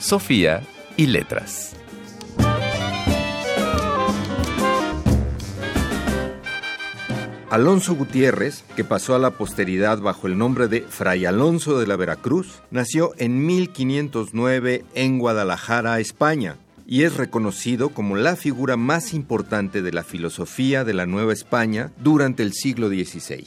Sofía y letras. Alonso Gutiérrez, que pasó a la posteridad bajo el nombre de Fray Alonso de la Veracruz, nació en 1509 en Guadalajara, España, y es reconocido como la figura más importante de la filosofía de la Nueva España durante el siglo XVI.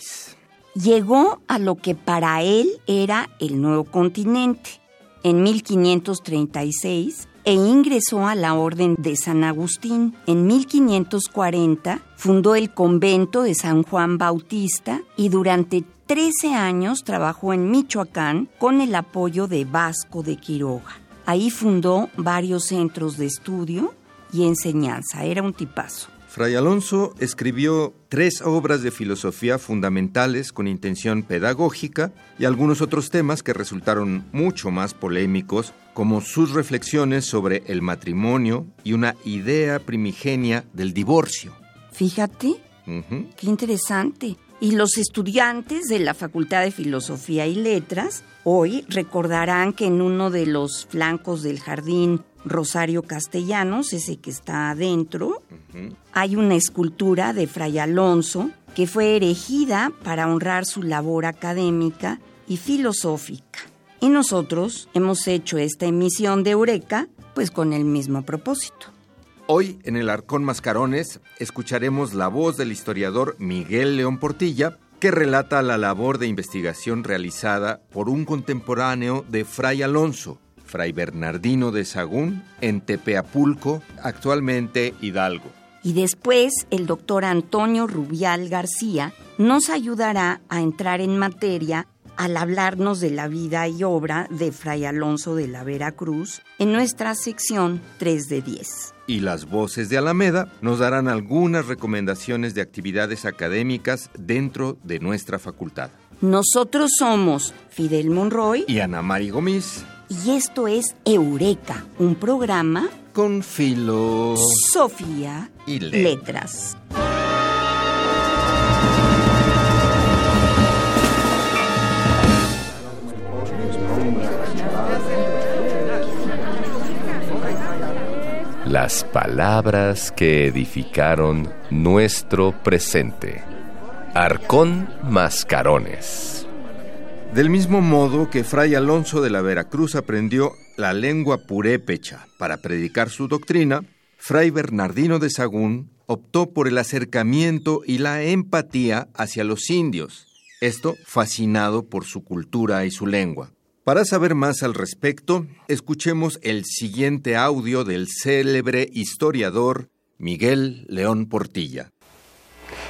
Llegó a lo que para él era el nuevo continente en 1536 e ingresó a la Orden de San Agustín. En 1540 fundó el convento de San Juan Bautista y durante 13 años trabajó en Michoacán con el apoyo de Vasco de Quiroga. Ahí fundó varios centros de estudio y enseñanza. Era un tipazo. Fray Alonso escribió tres obras de filosofía fundamentales con intención pedagógica y algunos otros temas que resultaron mucho más polémicos, como sus reflexiones sobre el matrimonio y una idea primigenia del divorcio. Fíjate, qué interesante. Y los estudiantes de la Facultad de Filosofía y Letras hoy recordarán que en uno de los flancos del jardín Rosario Castellanos, ese que está adentro, hay una escultura de Fray Alonso que fue erigida para honrar su labor académica y filosófica. Y nosotros hemos hecho esta emisión de Eureka pues con el mismo propósito. Hoy en el Arcón Mascarones escucharemos la voz del historiador Miguel León Portilla que relata la labor de investigación realizada por un contemporáneo de Fray Alonso, Fray Bernardino de Sagún, en Tepeapulco, actualmente Hidalgo. Y después el doctor Antonio Rubial García nos ayudará a entrar en materia al hablarnos de la vida y obra de Fray Alonso de la Veracruz en nuestra sección 3 de 10. Y las voces de Alameda nos darán algunas recomendaciones de actividades académicas dentro de nuestra facultad. Nosotros somos Fidel Monroy y Ana Mari Gomis y esto es Eureka, un programa con filo, Sofía y letras. Las palabras que edificaron nuestro presente. Arcón Mascarones. Del mismo modo que Fray Alonso de la Veracruz aprendió la lengua purépecha para predicar su doctrina, Fray Bernardino de Sagún optó por el acercamiento y la empatía hacia los indios, esto fascinado por su cultura y su lengua. Para saber más al respecto, escuchemos el siguiente audio del célebre historiador Miguel León Portilla.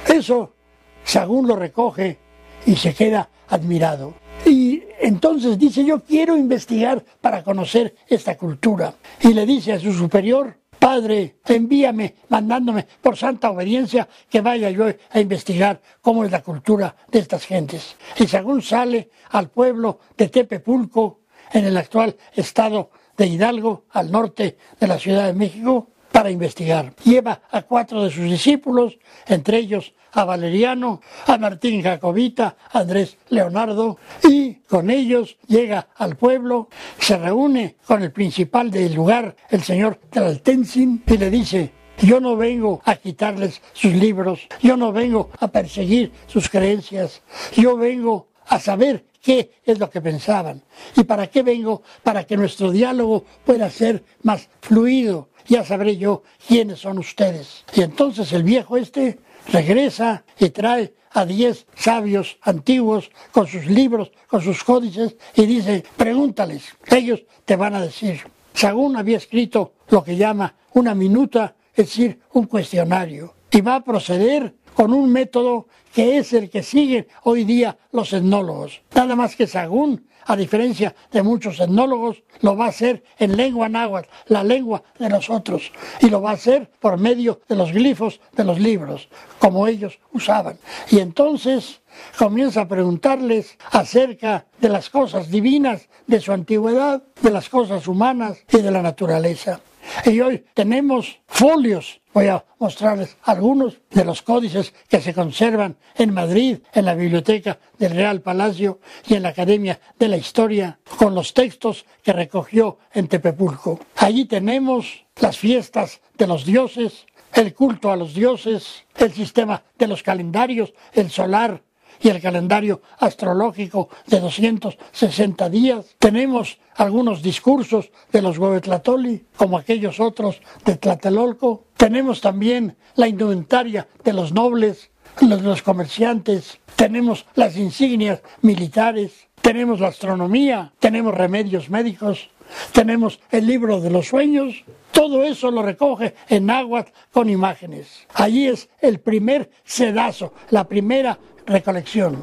Eso, Sagún lo recoge y se queda admirado. Y entonces dice, yo quiero investigar para conocer esta cultura. Y le dice a su superior, Padre, envíame, mandándome por santa obediencia, que vaya yo a investigar cómo es la cultura de estas gentes. Y según sale al pueblo de Tepepulco, en el actual estado de Hidalgo, al norte de la Ciudad de México, para investigar. Lleva a cuatro de sus discípulos, entre ellos a Valeriano, a Martín Jacobita, a Andrés Leonardo, y con ellos llega al pueblo, se reúne con el principal del lugar, el señor Tlaltenzin, y le dice, yo no vengo a quitarles sus libros, yo no vengo a perseguir sus creencias, yo vengo a saber qué es lo que pensaban. ¿Y para qué vengo? Para que nuestro diálogo pueda ser más fluido, ya sabré yo quiénes son ustedes. Y entonces el viejo este regresa y trae a diez sabios antiguos con sus libros, con sus códices y dice, pregúntales, ellos te van a decir. Sagún había escrito lo que llama una minuta, es decir, un cuestionario, y va a proceder con un método que es el que siguen hoy día los etnólogos. Nada más que Sagún, a diferencia de muchos etnólogos, lo va a hacer en lengua náhuatl, la lengua de nosotros, y lo va a hacer por medio de los glifos de los libros, como ellos usaban. Y entonces comienza a preguntarles acerca de las cosas divinas de su antigüedad, de las cosas humanas y de la naturaleza. Y hoy tenemos folios. Voy a mostrarles algunos de los códices que se conservan en Madrid, en la biblioteca del Real Palacio y en la Academia de la Historia, con los textos que recogió en Tepepulco. Allí tenemos las fiestas de los dioses, el culto a los dioses, el sistema de los calendarios, el solar, y el calendario astrológico de 260 días. Tenemos algunos discursos de los Huevetlatoli, como aquellos otros de Tlatelolco. Tenemos también la indumentaria de los nobles, los, los comerciantes. Tenemos las insignias militares. Tenemos la astronomía. Tenemos remedios médicos. Tenemos el libro de los sueños. Todo eso lo recoge en náhuatl con imágenes. Allí es el primer sedazo, la primera recolección.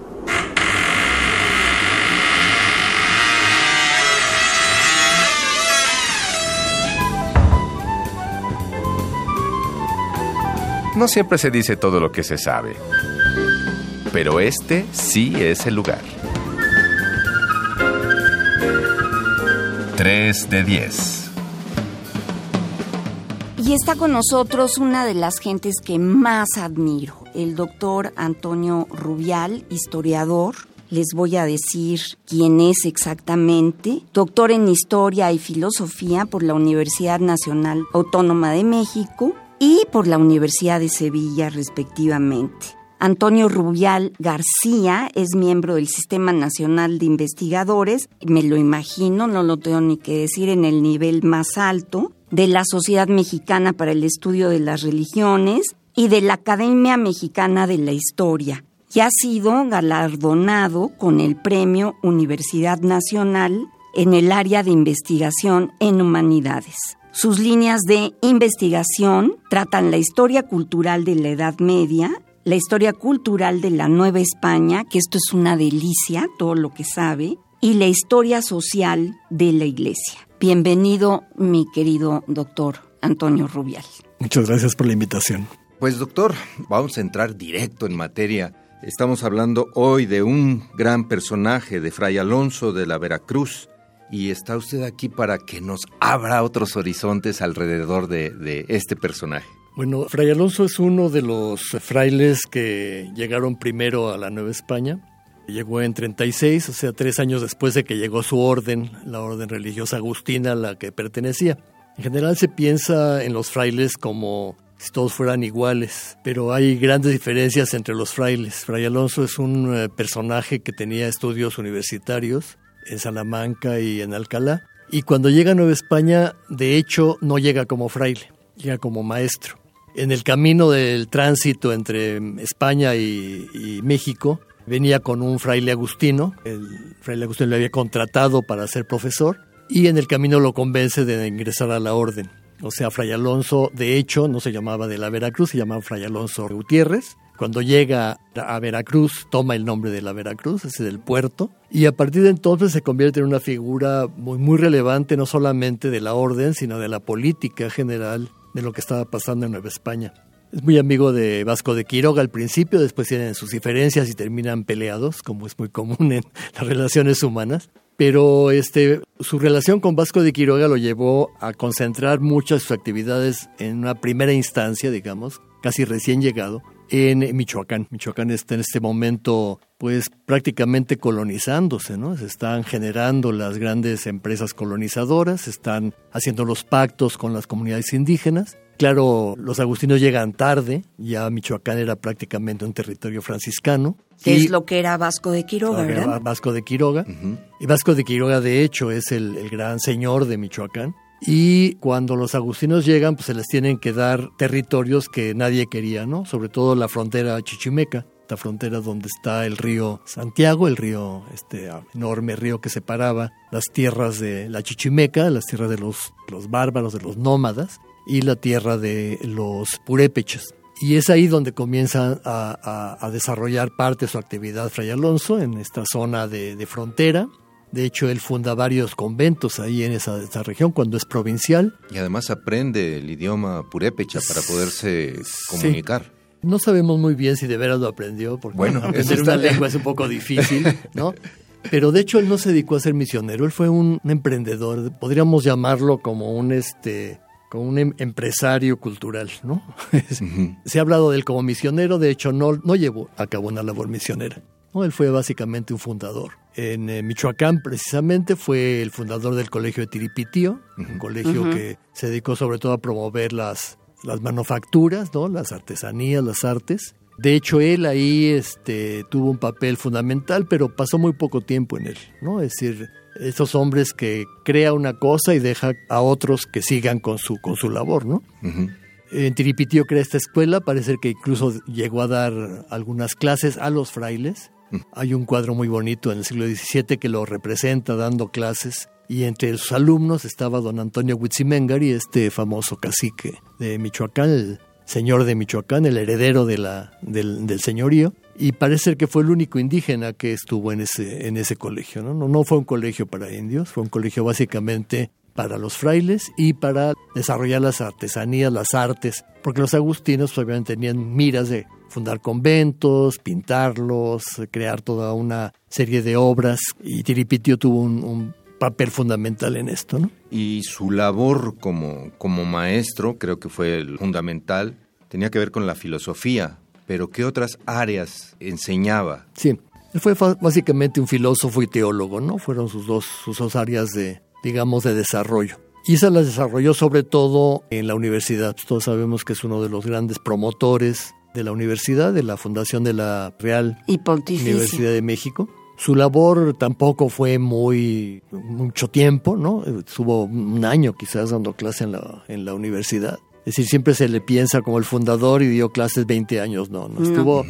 No siempre se dice todo lo que se sabe, pero este sí es el lugar. 3 de 10. Y está con nosotros una de las gentes que más admiro, el doctor Antonio Rubial, historiador. Les voy a decir quién es exactamente. Doctor en Historia y Filosofía por la Universidad Nacional Autónoma de México y por la Universidad de Sevilla, respectivamente. Antonio Rubial García es miembro del Sistema Nacional de Investigadores, me lo imagino, no lo tengo ni que decir, en el nivel más alto, de la Sociedad Mexicana para el Estudio de las Religiones y de la Academia Mexicana de la Historia y ha sido galardonado con el Premio Universidad Nacional en el área de investigación en humanidades. Sus líneas de investigación tratan la historia cultural de la Edad Media, la historia cultural de la Nueva España, que esto es una delicia, todo lo que sabe, y la historia social de la Iglesia. Bienvenido, mi querido doctor Antonio Rubial. Muchas gracias por la invitación. Pues doctor, vamos a entrar directo en materia. Estamos hablando hoy de un gran personaje de Fray Alonso de la Veracruz y está usted aquí para que nos abra otros horizontes alrededor de, de este personaje. Bueno, Fray Alonso es uno de los frailes que llegaron primero a la Nueva España. Llegó en 36, o sea, tres años después de que llegó su orden, la orden religiosa agustina a la que pertenecía. En general se piensa en los frailes como si todos fueran iguales, pero hay grandes diferencias entre los frailes. Fray Alonso es un eh, personaje que tenía estudios universitarios en Salamanca y en Alcalá, y cuando llega a Nueva España, de hecho, no llega como fraile, llega como maestro. En el camino del tránsito entre España y, y México, venía con un fraile agustino, el fraile agustino le había contratado para ser profesor, y en el camino lo convence de ingresar a la orden. O sea, Fray Alonso, de hecho, no se llamaba de la Veracruz, se llamaba Fray Alonso Gutiérrez. Cuando llega a Veracruz, toma el nombre de la Veracruz, ese del puerto, y a partir de entonces se convierte en una figura muy, muy relevante, no solamente de la orden, sino de la política general de lo que estaba pasando en Nueva España. Es muy amigo de Vasco de Quiroga al principio, después tienen sus diferencias y terminan peleados, como es muy común en las relaciones humanas pero este, su relación con Vasco de Quiroga lo llevó a concentrar muchas de sus actividades en una primera instancia, digamos, casi recién llegado, en Michoacán. Michoacán está en este momento pues prácticamente colonizándose, ¿no? Se están generando las grandes empresas colonizadoras, se están haciendo los pactos con las comunidades indígenas Claro, los agustinos llegan tarde, ya Michoacán era prácticamente un territorio franciscano. Que es lo que era Vasco de Quiroga, ¿verdad? Vasco de Quiroga. Y Vasco de Quiroga, de hecho, es el, el, gran señor de Michoacán. Y cuando los agustinos llegan, pues se les tienen que dar territorios que nadie quería, ¿no? Sobre todo la frontera chichimeca esta frontera donde está el río Santiago, el río, este enorme río que separaba las tierras de la Chichimeca, las tierras de los, los bárbaros, de los nómadas, y la tierra de los purépechas. Y es ahí donde comienza a, desarrollar parte de su actividad Fray Alonso, en esta zona de, frontera. De hecho, él funda varios conventos ahí en esa, región cuando es provincial. Y además aprende el idioma purépecha para poderse comunicar. No sabemos muy bien si de veras lo aprendió, porque bueno, aprender una lengua es un poco difícil, ¿no? Pero de hecho él no se dedicó a ser misionero, él fue un, emprendedor, podríamos llamarlo como un este como un em, empresario cultural, ¿no? Se ha hablado de él como misionero, de hecho no, no llevó a cabo una labor misionera. ¿no? Él fue básicamente un fundador. En eh, Michoacán, precisamente, fue el fundador del colegio de Tiripitío, un colegio que se dedicó sobre todo a promover las, las manufacturas, ¿no? las artesanías, las artes. De hecho, él ahí este, tuvo un papel fundamental, pero pasó muy poco tiempo en él, ¿no? Es decir, esos hombres que crea una cosa y deja a otros que sigan con su, con su labor, ¿no? En Tiripitío crea esta escuela, parece que incluso llegó a dar algunas clases a los frailes. Hay un cuadro muy bonito en el siglo XVII que lo representa dando clases y entre sus alumnos estaba don Antonio Huitzimengari, este famoso cacique de Michoacán, el señor de Michoacán, el heredero de la, del, señorío, y parece que fue el único indígena que estuvo en ese, en ese colegio. ¿no? No, no fue un colegio para indios, fue un colegio básicamente para los frailes y para desarrollar las artesanías, las artes, porque los agustinos pues, obviamente tenían miras de fundar conventos, pintarlos, crear toda una serie de obras y Tiripitio tuvo un papel fundamental en esto, ¿no? Y su labor como, como maestro, creo que fue el fundamental, tenía que ver con la filosofía, pero ¿qué otras áreas enseñaba? Sí, él fue básicamente un filósofo y teólogo, ¿no? Fueron sus dos, sus dos áreas de, digamos, de desarrollo. Y esas las desarrolló sobre todo en la universidad. Todos sabemos que es uno de los grandes promotores de la universidad, de la fundación de la Real Universidad de México. Su labor tampoco fue muy mucho tiempo, ¿no? Estuvo un año quizás dando clase en la, en la universidad. Es decir, siempre se le piensa como el fundador y dio clases 20 años, no, no estuvo,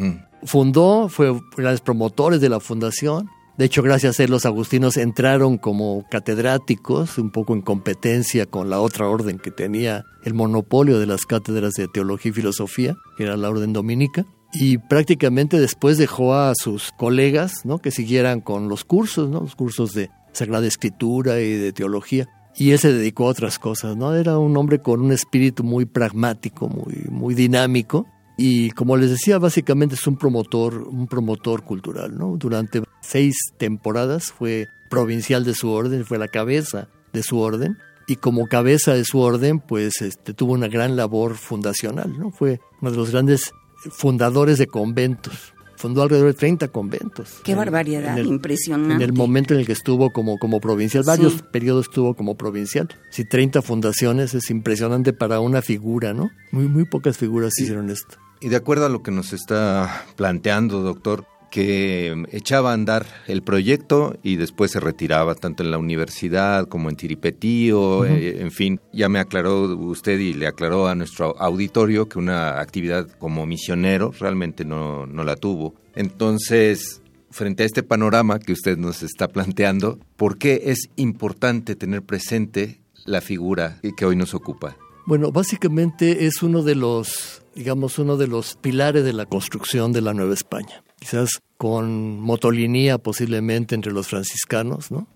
fundó, fue grandes promotores de la fundación. De hecho, gracias a él los agustinos entraron como catedráticos, un poco en competencia con la otra orden que tenía el monopolio de las cátedras de teología y filosofía, que era la orden dominica y prácticamente después dejó a sus colegas ¿no? que siguieran con los cursos, ¿no? los cursos de Sagrada Escritura y de teología. Y él se dedicó a otras cosas, ¿no? Era un hombre con un espíritu muy pragmático, muy, muy dinámico. Y como les decía, básicamente es un promotor, un promotor cultural, ¿no? Durante seis temporadas fue provincial de su orden, fue la cabeza de su orden. Y como cabeza de su orden, pues este, tuvo una gran labor fundacional, ¿no? Fue uno de los grandes fundadores de conventos. Fundó alrededor de 30 conventos. Qué barbaridad, impresionante. En el momento en el que estuvo como, como provincial, varios periodos estuvo como provincial. Si 30 fundaciones es impresionante para una figura, ¿no? Muy, muy pocas figuras hicieron esto. Y de acuerdo a lo que nos está planteando, doctor, que echaba a andar el proyecto y después se retiraba tanto en la universidad como en Tiripetío, eh, en fin, ya me aclaró usted y le aclaró a nuestro auditorio que una actividad como misionero realmente no, no la tuvo. Entonces, frente a este panorama que usted nos está planteando, ¿por qué es importante tener presente la figura que hoy nos ocupa? Bueno, básicamente es uno de los, digamos, uno de los pilares de la construcción de la Nueva España quizás con motolinía posiblemente entre los franciscanos, ¿no?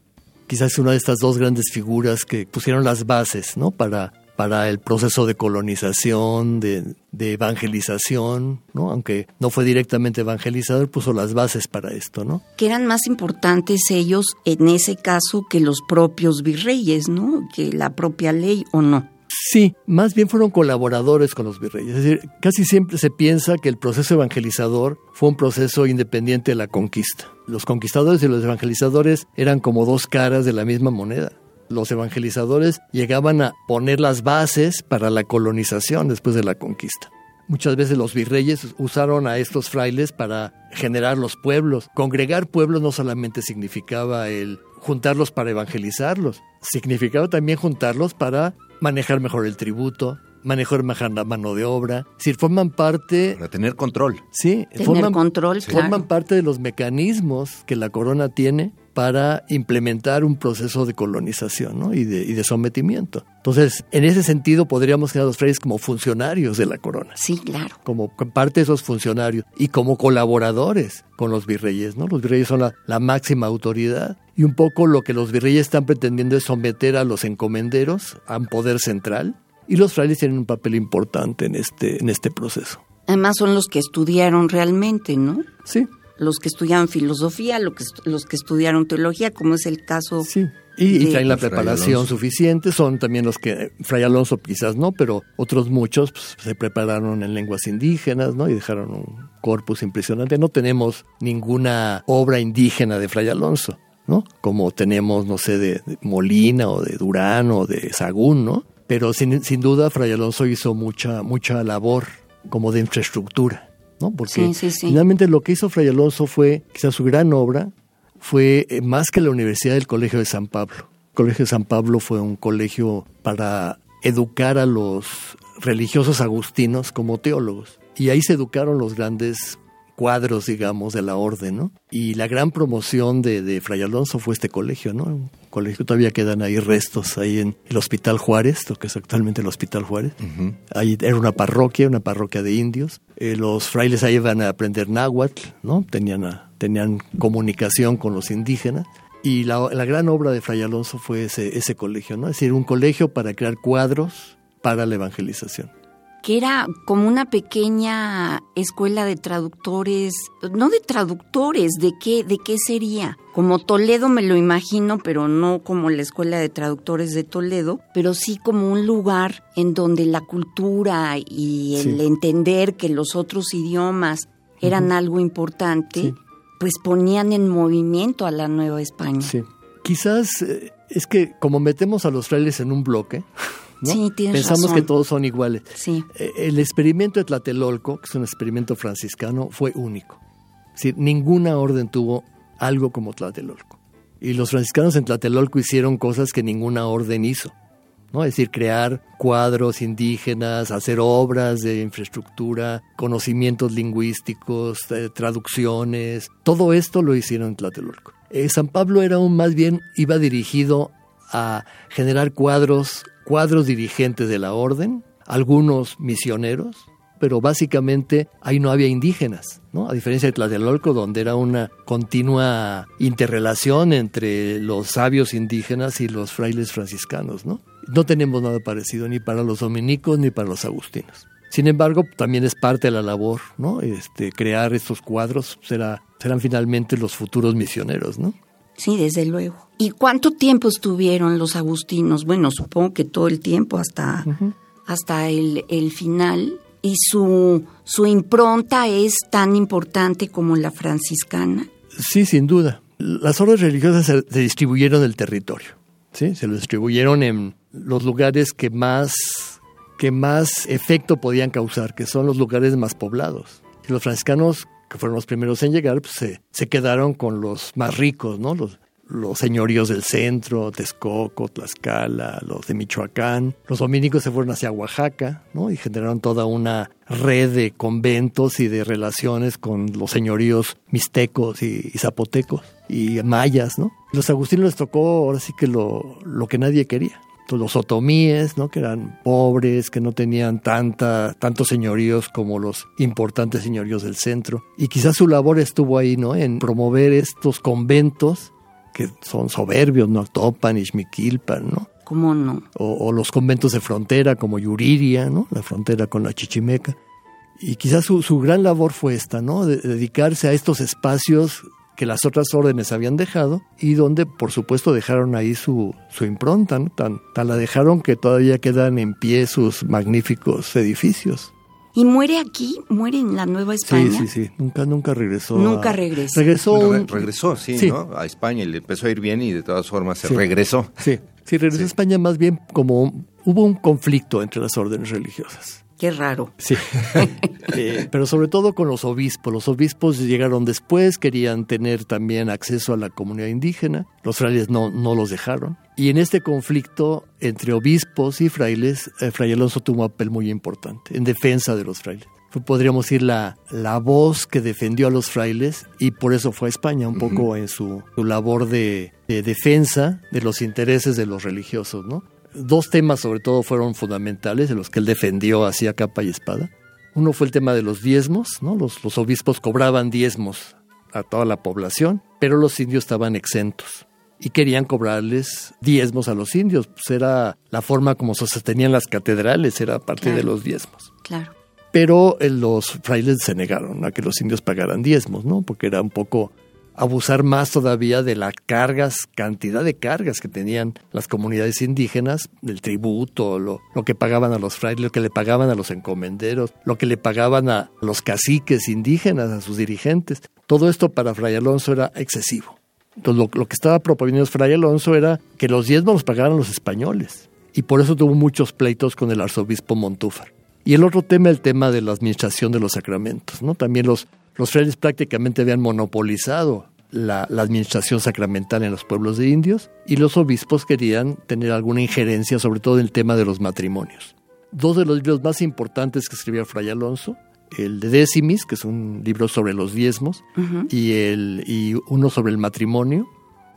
Quizás una de estas dos grandes figuras que pusieron las bases, ¿no? Para, para el proceso de colonización, de, de evangelización, ¿no? Aunque no fue directamente evangelizador, puso las bases para esto, ¿no? Que eran más importantes ellos en ese caso que los propios virreyes, ¿no? Que la propia ley o no. Sí, más bien fueron colaboradores con los virreyes. Es decir, casi siempre se piensa que el proceso evangelizador fue un proceso independiente de la conquista. Los conquistadores y los evangelizadores eran como dos caras de la misma moneda. Los evangelizadores llegaban a poner las bases para la colonización después de la conquista. Muchas veces los virreyes usaron a estos frailes para generar los pueblos. Congregar pueblos no solamente significaba el juntarlos para evangelizarlos, significaba también juntarlos para manejar mejor el tributo, manejar mejor la mano de obra. Si forman parte... Para tener control. Sí, tener forman, control, forman parte de los mecanismos que la corona tiene para implementar un proceso de colonización y, de, y, de, sometimiento. Entonces, en ese sentido, podríamos tener a los frailes como funcionarios de la corona. Sí, claro. Como parte de esos funcionarios y como colaboradores con los virreyes. ¿no? Los virreyes son la, la máxima autoridad y un poco lo que los virreyes están pretendiendo es someter a los encomenderos a un poder central y los frailes tienen un papel importante en este, en este proceso. Además son los que estudiaron realmente, ¿no? Sí, los que estudiaban filosofía, los que estudiaron teología, como es el caso. Sí. Y, traen la preparación suficiente, son también los que, Fray Alonso quizás no, pero otros muchos pues, se prepararon en lenguas indígenas, ¿no? Y dejaron un corpus impresionante. No tenemos ninguna obra indígena de Fray Alonso, ¿no? Como tenemos, no sé, de, Molina o de Durán o de Sagún, ¿no? Pero sin, sin duda Fray Alonso hizo mucha, mucha labor como de infraestructura. ¿No? Porque finalmente lo que hizo Fray Alonso fue, quizás su gran obra, fue eh, más que la Universidad del Colegio de San Pablo. El Colegio de San Pablo fue un colegio para educar a los religiosos agustinos como teólogos. Y ahí se educaron los grandes cuadros, digamos, de la orden, ¿no? Y la gran promoción de, de Fray Alonso fue este colegio, ¿no? Colegio, todavía quedan ahí restos, ahí en el Hospital Juárez, lo que es actualmente el Hospital Juárez. Ahí era una parroquia, una parroquia de indios. Eh, los frailes ahí iban a aprender náhuatl, ¿no? Tenían, tenían comunicación con los indígenas. Y la, la, gran obra de Fray Alonso fue ese, ese colegio, ¿no? Es decir, un colegio para crear cuadros para la evangelización que era como una pequeña escuela de traductores, no de traductores, ¿de qué, de qué sería? Como Toledo me lo imagino, pero no como la escuela de traductores de Toledo, pero sí como un lugar en donde la cultura y el entender que los otros idiomas eran algo importante, pues ponían en movimiento a la Nueva España. Sí. Quizás eh, es que como metemos a los frailes en un bloque, Pensamos que todos son iguales. Sí. Eh, el experimento de Tlatelolco, que es un experimento franciscano, fue único. Es ninguna orden tuvo algo como Tlatelolco. Y los franciscanos en Tlatelolco hicieron cosas que ninguna orden hizo. ¿no? Es decir, crear cuadros indígenas, hacer obras de infraestructura, conocimientos lingüísticos, eh, traducciones, todo esto lo hicieron en Tlatelolco. Eh, San Pablo era aún más bien, iba dirigido a generar cuadros cuadros dirigentes de la orden, algunos misioneros, pero básicamente ahí no había indígenas, ¿no? A diferencia de Tlatelolco, donde era una continua interrelación entre los sabios indígenas y los frailes franciscanos, ¿no? No tenemos nada parecido ni para los dominicos ni para los agustinos. Sin embargo, también es parte de la labor, ¿no? Este, crear estos cuadros será, serán finalmente los futuros misioneros, ¿no? Sí, desde luego. ¿Y cuánto tiempo estuvieron los agustinos? Bueno, supongo que todo el tiempo hasta, hasta el, el, final. ¿Y su, su impronta es tan importante como la franciscana? Sí, sin duda. Las órdenes religiosas se, distribuyeron el territorio. ¿sí? Se lo distribuyeron en los lugares que más, que más efecto podían causar, que son los lugares más poblados. Y los franciscanos fueron los primeros en llegar, pues se, quedaron con los más ricos, ¿no? Los, los señoríos del centro, Texcoco, Tlaxcala, los de Michoacán. Los dominicos se fueron hacia Oaxaca, ¿no? Y generaron toda una red de conventos y de relaciones con los señoríos mixtecos y, zapotecos y mayas, ¿no? Los agustinos les tocó ahora sí que lo, lo que nadie quería los otomíes, ¿no? que eran pobres, que no tenían tanta, tantos señoríos como los importantes señoríos del centro. Y quizás su labor estuvo ahí, ¿no? En promover estos conventos que son soberbios, ¿no? Topan, Ixmiquilpan, ¿no? ¿Cómo no? O, los conventos de frontera como Yuriria, ¿no? La frontera con la Chichimeca. Y quizás su, su gran labor fue esta, ¿no? De dedicarse a estos espacios que las otras órdenes habían dejado y donde por supuesto dejaron ahí su, su impronta, ¿no? tan, tan la dejaron que todavía quedan en pie sus magníficos edificios. ¿Y muere aquí? ¿Muere en la Nueva España? Sí, sí, sí. Nunca, nunca regresó. Nunca regresó. Regresó. regresó, sí, ¿no? A España y le empezó a ir bien y de todas formas se regresó. Sí, sí, regresó a España más bien como hubo un conflicto entre las órdenes religiosas. Qué raro. Sí. Eh, pero sobre todo con los obispos. Los obispos llegaron después, querían tener también acceso a la comunidad indígena. Los frailes no, no los dejaron. Y en este conflicto entre obispos y frailes, eh, Fray Alonso tuvo un papel muy importante en defensa de los frailes. fue, podríamos decir, la, la voz que defendió a los frailes y por eso fue a España, un poco en su, labor de, de, defensa de los intereses de los religiosos, ¿no? Dos temas sobre todo fueron fundamentales de los que él defendió hacia capa y espada. Uno fue el tema de los diezmos, ¿no? Los, los obispos cobraban diezmos a toda la población, pero los indios estaban exentos y querían cobrarles diezmos a los indios. Pues era la forma como se sostenían las catedrales, era parte de los diezmos. Claro. Pero eh, los frailes se negaron a que los indios pagaran diezmos, ¿no? Porque era un poco abusar más todavía de las cargas, cantidad de cargas que tenían las comunidades indígenas, del tributo, lo, que pagaban a los frailes, lo que le pagaban a los encomenderos, lo que le pagaban a los caciques indígenas, a sus dirigentes. Todo esto para Fray Alonso era excesivo. Entonces lo, que estaba proponiendo Fray Alonso era que los diezmos los pagaran los españoles. Y por eso tuvo muchos pleitos con el arzobispo Montúfar. Y el otro tema, el tema de la administración de los sacramentos. ¿no? También los, los frailes prácticamente habían monopolizado la, la, administración sacramental en los pueblos de indios y los obispos querían tener alguna injerencia, sobre todo en el tema de los matrimonios. Dos de los libros más importantes que escribió Fray Alonso el de Décimis, que es un libro sobre los diezmos, y, el, y uno sobre el matrimonio,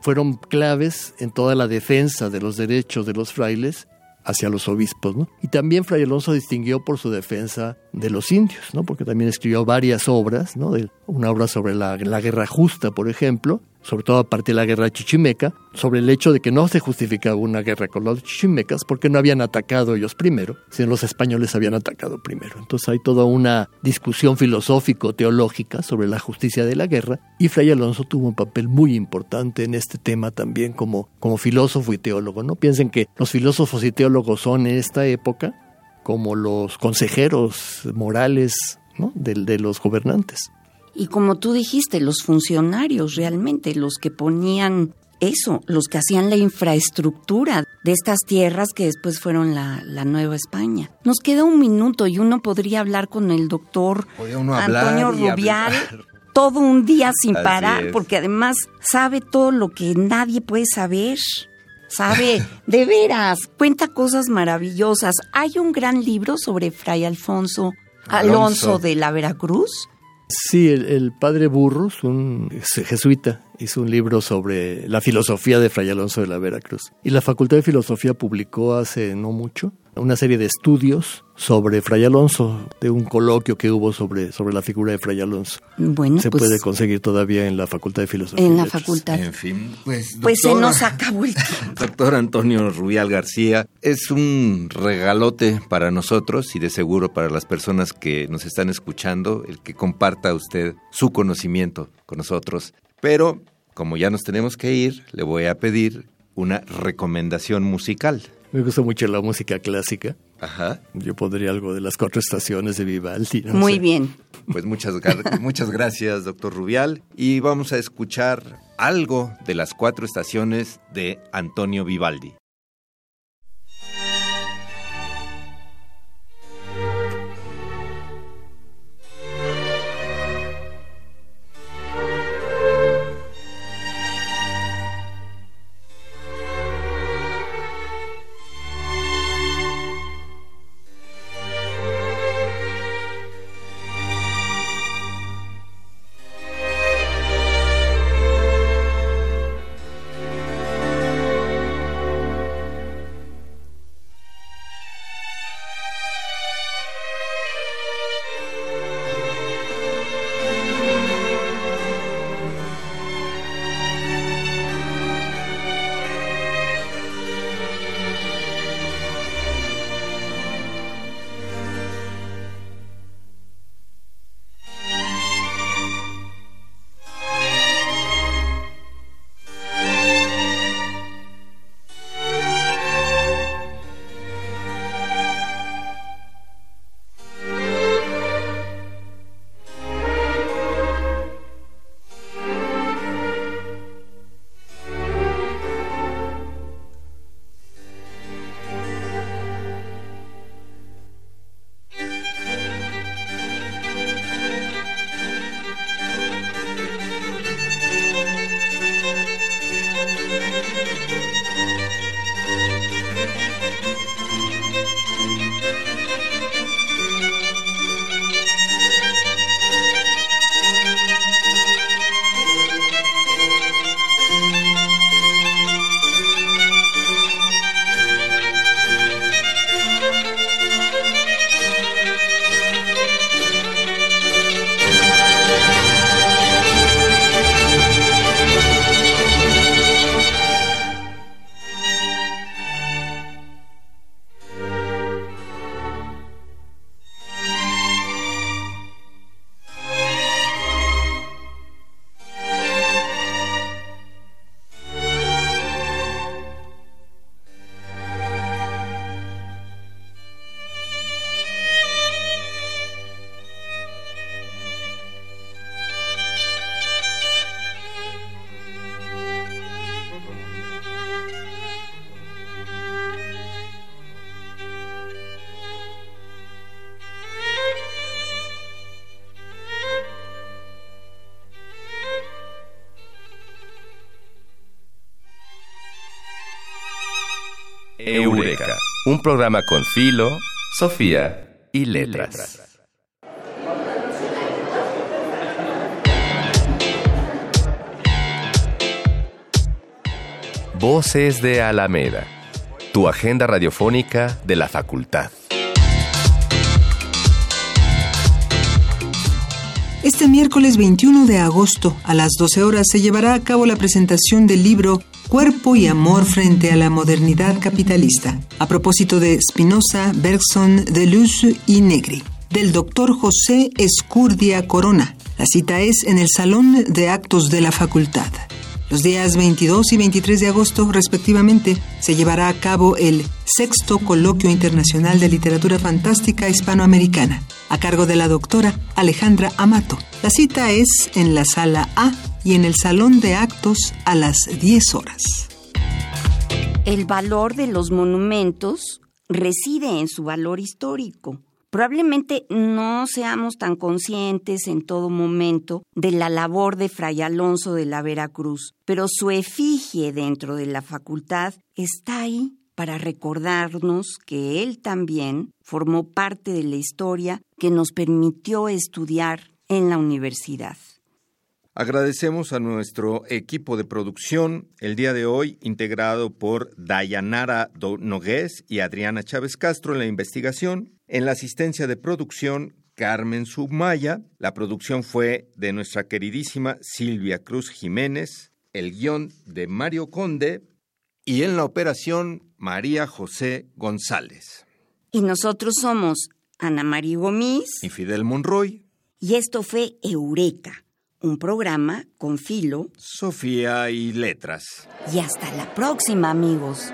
fueron claves en toda la defensa de los derechos de los frailes hacia los obispos, ¿no? Y también Fray Alonso distinguió por su defensa de los indios, ¿no? Porque también escribió varias obras, ¿no? Una obra sobre la, la guerra justa, por ejemplo, sobre todo a de la guerra chichimeca, sobre el hecho de que no se justificaba una guerra con los chichimecas porque no habían atacado ellos primero, sino los españoles habían atacado primero. Entonces hay toda una discusión filosófico-teológica sobre la justicia de la guerra y Fray Alonso tuvo un papel muy importante en este tema también como, como filósofo y teólogo. No piensen que los filósofos y teólogos son en esta época como los consejeros morales de los gobernantes. Y como tú dijiste, los funcionarios realmente, los que ponían eso, los que hacían la infraestructura de estas tierras que después fueron la, Nueva España. Nos queda un minuto y uno podría hablar con el doctor Antonio Rubial todo un día sin parar, porque además sabe todo lo que nadie puede saber. Sabe, de veras, cuenta cosas maravillosas. Hay un gran libro sobre Fray Alfonso Alonso de la Veracruz Sí, el, padre Burros, un jesuita, hizo un libro sobre la filosofía de Fray Alonso de la Veracruz. Y la Facultad de Filosofía publicó hace no mucho una serie de estudios sobre Fray Alonso, de un coloquio que hubo sobre, sobre la figura de Fray Alonso. Bueno, se pues puede conseguir todavía en la Facultad de Filosofía. En la facultad. En fin, pues. pues se nos acabó el tiempo. Doctor Antonio Rubial García, es un regalote para nosotros y de seguro para las personas que nos están escuchando el que comparta usted su conocimiento con nosotros. Pero, como ya nos tenemos que ir, le voy a pedir una recomendación musical. Me gusta mucho la música clásica. Ajá. Yo pondría algo de las cuatro estaciones de Vivaldi. Muy bien. Pues muchas, muchas gracias, doctor Rubial. Y vamos a escuchar algo de las cuatro estaciones de Antonio Vivaldi. Eureka, un programa con Filo, Sofía y Letras. Voces de Alameda, tu agenda radiofónica de la facultad. Este miércoles 21 de agosto a las 12 horas se llevará a cabo la presentación del libro Cuerpo y Amor frente a la modernidad capitalista, a propósito de Spinoza, Bergson, Deleuze y Negri, del doctor José Escurdia Corona. La cita es en el Salón de Actos de la Facultad. Los días 22 y 23 de agosto, respectivamente, se llevará a cabo el sexto Coloquio Internacional de Literatura Fantástica Hispanoamericana, a cargo de la doctora Alejandra Amato. La cita es en la sala A y en el Salón de Actos a las 10 horas. El valor de los monumentos reside en su valor histórico. Probablemente no seamos tan conscientes en todo momento de la labor de Fray Alonso de la Veracruz, pero su efigie dentro de la facultad está ahí para recordarnos que él también formó parte de la historia que nos permitió estudiar en la universidad. Agradecemos a nuestro equipo de producción el día de hoy, integrado por Dayanara Nogués y Adriana Chávez Castro en la investigación. En la asistencia de producción, Carmen Submaya. La producción fue de nuestra queridísima Silvia Cruz Jiménez. El guion de Mario Conde. Y en la operación, María José González. Y nosotros somos Ana María Gómez y Fidel Monroy. Y esto fue Eureka un programa con filo, Sofía y letras. Y hasta la próxima, amigos.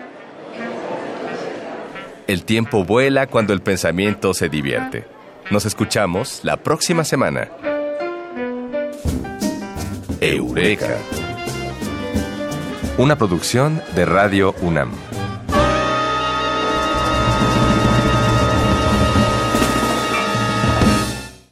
El tiempo vuela cuando el pensamiento se divierte. Nos escuchamos la próxima semana. Eureka. Una producción de Radio UNAM.